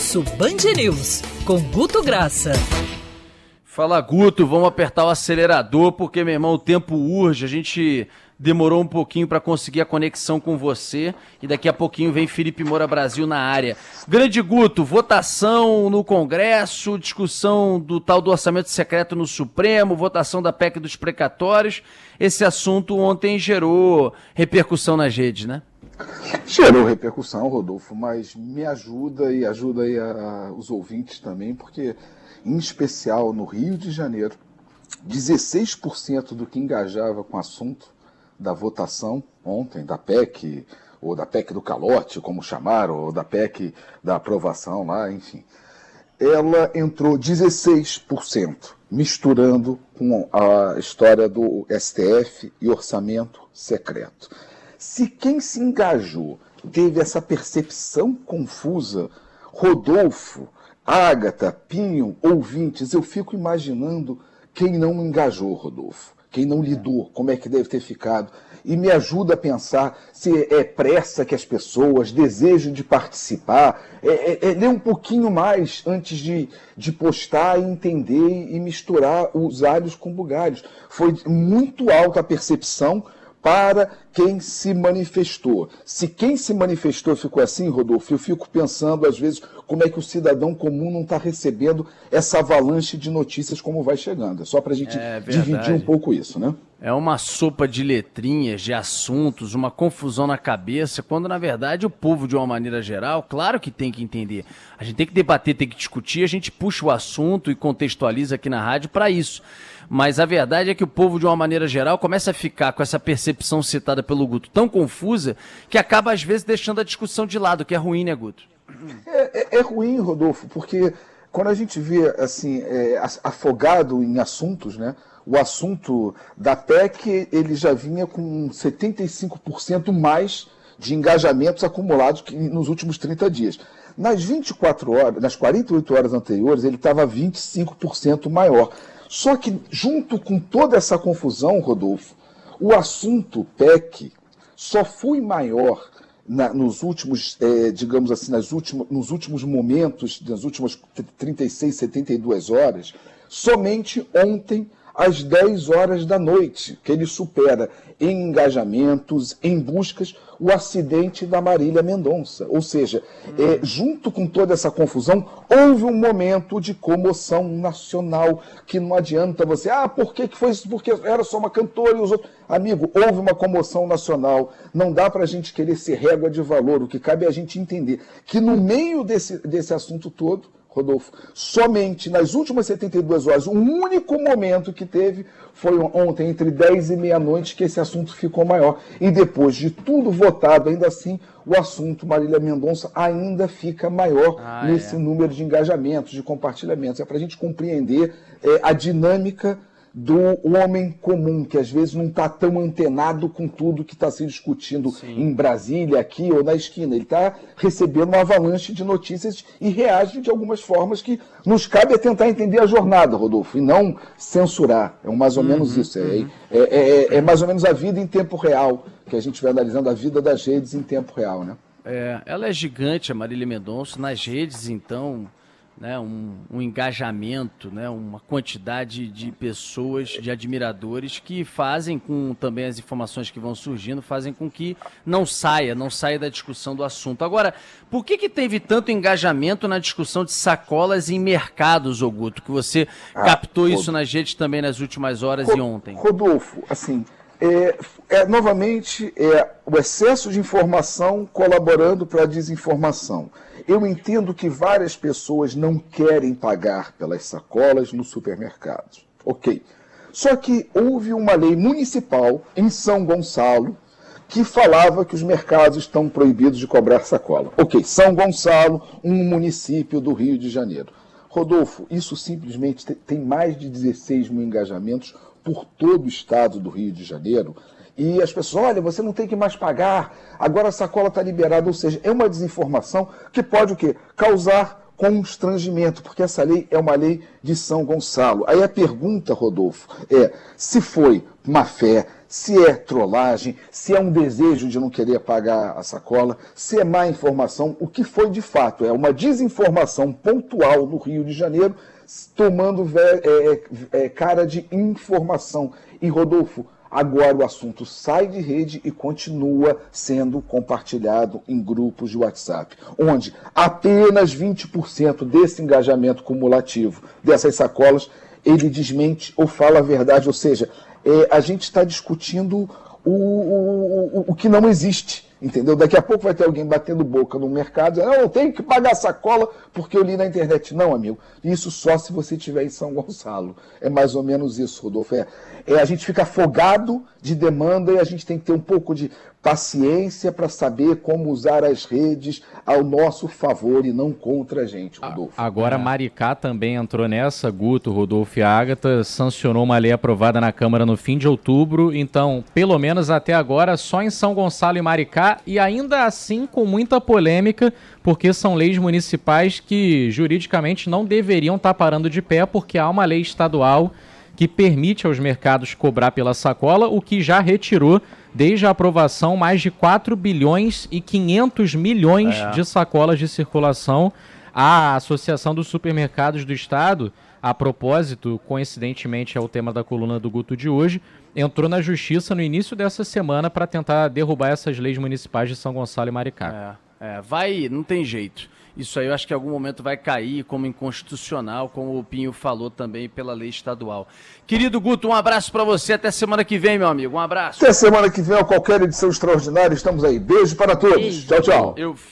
Pulso Band News, com Guto Graça. Fala Guto, vamos apertar o acelerador porque, meu irmão, o tempo urge. A gente demorou um pouquinho para conseguir a conexão com você e daqui a pouquinho vem Felipe Moura Brasil na área. Grande Guto, votação no Congresso, discussão do tal do orçamento secreto no Supremo, votação da PEC dos precatórios. Esse assunto ontem gerou repercussão nas redes, né? Gerou repercussão, Rodolfo, mas me ajuda e ajuda aí a, os ouvintes também, porque em especial no Rio de Janeiro, 16% do que engajava com o assunto da votação ontem, da PEC, ou da PEC do calote, como chamaram, ou da PEC da aprovação lá, enfim. Ela entrou 16%, misturando com a história do STF e orçamento secreto. Se quem se engajou teve essa percepção confusa, Rodolfo, Ágata, Pinho, ouvintes, eu fico imaginando quem não engajou, Rodolfo, quem não lidou, como é que deve ter ficado. E me ajuda a pensar se é pressa que as pessoas, desejo de participar, é, é, é ler um pouquinho mais antes de, de postar e entender e misturar os alhos com bugalhos. Foi muito alta a percepção para quem se manifestou. Se quem se manifestou ficou assim, Rodolfo, eu fico pensando às vezes como é que o cidadão comum não está recebendo essa avalanche de notícias como vai chegando. É só para a gente é dividir um pouco isso, né? É uma sopa de letrinhas, de assuntos, uma confusão na cabeça, quando na verdade o povo, de uma maneira geral, claro que tem que entender. A gente tem que debater, tem que discutir, a gente puxa o assunto e contextualiza aqui na rádio para isso. Mas a verdade é que o povo, de uma maneira geral, começa a ficar com essa percepção citada pelo Guto tão confusa que acaba, às vezes, deixando a discussão de lado, que é ruim, né, Guto? É, é, é ruim, Rodolfo, porque quando a gente vê assim é, afogado em assuntos, né? O assunto da PEC ele já vinha com 75% mais de engajamentos acumulados nos últimos 30 dias. Nas 24 horas, nas 48 horas anteriores, ele estava 25% maior. Só que, junto com toda essa confusão, Rodolfo, o assunto PEC só foi maior na, nos últimos, é, digamos assim, nas últimas, nos últimos momentos, nas últimas 36, 72 horas, somente ontem, às 10 horas da noite, que ele supera em engajamentos, em buscas, o acidente da Marília Mendonça. Ou seja, hum. é, junto com toda essa confusão, houve um momento de comoção nacional, que não adianta você, ah, por que, que foi isso? Porque era só uma cantora e os outros. Amigo, houve uma comoção nacional. Não dá para a gente querer ser régua de valor. O que cabe é a gente entender que no meio desse, desse assunto todo, Rodolfo, somente nas últimas 72 horas, o único momento que teve foi ontem, entre 10 e meia-noite, que esse assunto ficou maior. E depois de tudo votado, ainda assim, o assunto Marília Mendonça ainda fica maior ah, nesse é. número de engajamentos, de compartilhamentos. É para a gente compreender é, a dinâmica do homem comum, que às vezes não está tão antenado com tudo que está se discutindo Sim. em Brasília, aqui ou na esquina. Ele está recebendo uma avalanche de notícias e reage de algumas formas que nos cabe é tentar entender a jornada, Rodolfo, e não censurar. É mais ou uhum, menos isso. É, uhum. é, é, é, é, mais ou menos a vida em tempo real, que a gente vai analisando a vida das redes em tempo real, né? É, ela é gigante, a Marília Mendonça, nas redes, então né, um, um, engajamento, né, uma quantidade de pessoas, de admiradores que fazem com também as informações que vão surgindo, fazem com que não saia, não saia da discussão do assunto. Agora, por que, que teve tanto engajamento na discussão de sacolas em mercados, Oguto, que você ah, captou isso nas redes também nas últimas horas e ontem? Rodolfo, assim, é, é, novamente é o excesso de informação colaborando para a desinformação. Eu entendo que várias pessoas não querem pagar pelas sacolas nos supermercados. Ok. Só que houve uma lei municipal em São Gonçalo que falava que os mercados estão proibidos de cobrar sacola. Ok, São Gonçalo, um município do Rio de Janeiro. Rodolfo, isso simplesmente tem mais de 16 mil engajamentos por todo o estado do Rio de Janeiro e as pessoas, olha, você não tem que mais pagar, agora a sacola está liberada. Ou seja, é uma desinformação que pode o quê? Causar constrangimento, porque essa lei é uma lei de São Gonçalo. Aí a pergunta, Rodolfo, é se foi má fé, se é trollagem, se é um desejo de não querer pagar a sacola, se é má informação, o que foi de fato é uma desinformação pontual no Rio de Janeiro, tomando é, é, é, cara de informação. E Rodolfo, Agora o assunto sai de rede e continua sendo compartilhado em grupos de WhatsApp, onde apenas 20% desse engajamento cumulativo dessas sacolas ele desmente ou fala a verdade, ou seja, é, a gente está discutindo o, o, o, o que não existe. Entendeu? Daqui a pouco vai ter alguém batendo boca no mercado, não, eu tenho que pagar sacola porque eu li na internet. Não, amigo, isso só se você estiver em São Gonçalo. É mais ou menos isso, Rodolfo. É, é, a gente fica afogado de demanda e a gente tem que ter um pouco de paciência para saber como usar as redes ao nosso favor e não contra a gente, Rodolfo. Agora, é. Maricá também entrou nessa, Guto, Rodolfo e Ágata, sancionou uma lei aprovada na Câmara no fim de outubro, então, pelo menos até agora, só em São Gonçalo e Maricá, e ainda assim com muita polêmica, porque são leis municipais que juridicamente não deveriam estar tá parando de pé, porque há uma lei estadual que permite aos mercados cobrar pela sacola, o que já retirou desde a aprovação mais de 4 bilhões e 500 milhões é. de sacolas de circulação. A Associação dos Supermercados do Estado, a propósito, coincidentemente é o tema da coluna do Guto de hoje, entrou na justiça no início dessa semana para tentar derrubar essas leis municipais de São Gonçalo e Maricá. É, é, vai, não tem jeito. Isso aí eu acho que em algum momento vai cair como inconstitucional, como o Pinho falou também pela lei estadual. Querido Guto, um abraço para você. Até semana que vem, meu amigo. Um abraço. Até semana que vem, a qualquer edição extraordinária. Estamos aí. Beijo para todos. Beijo. Tchau, tchau. Eu...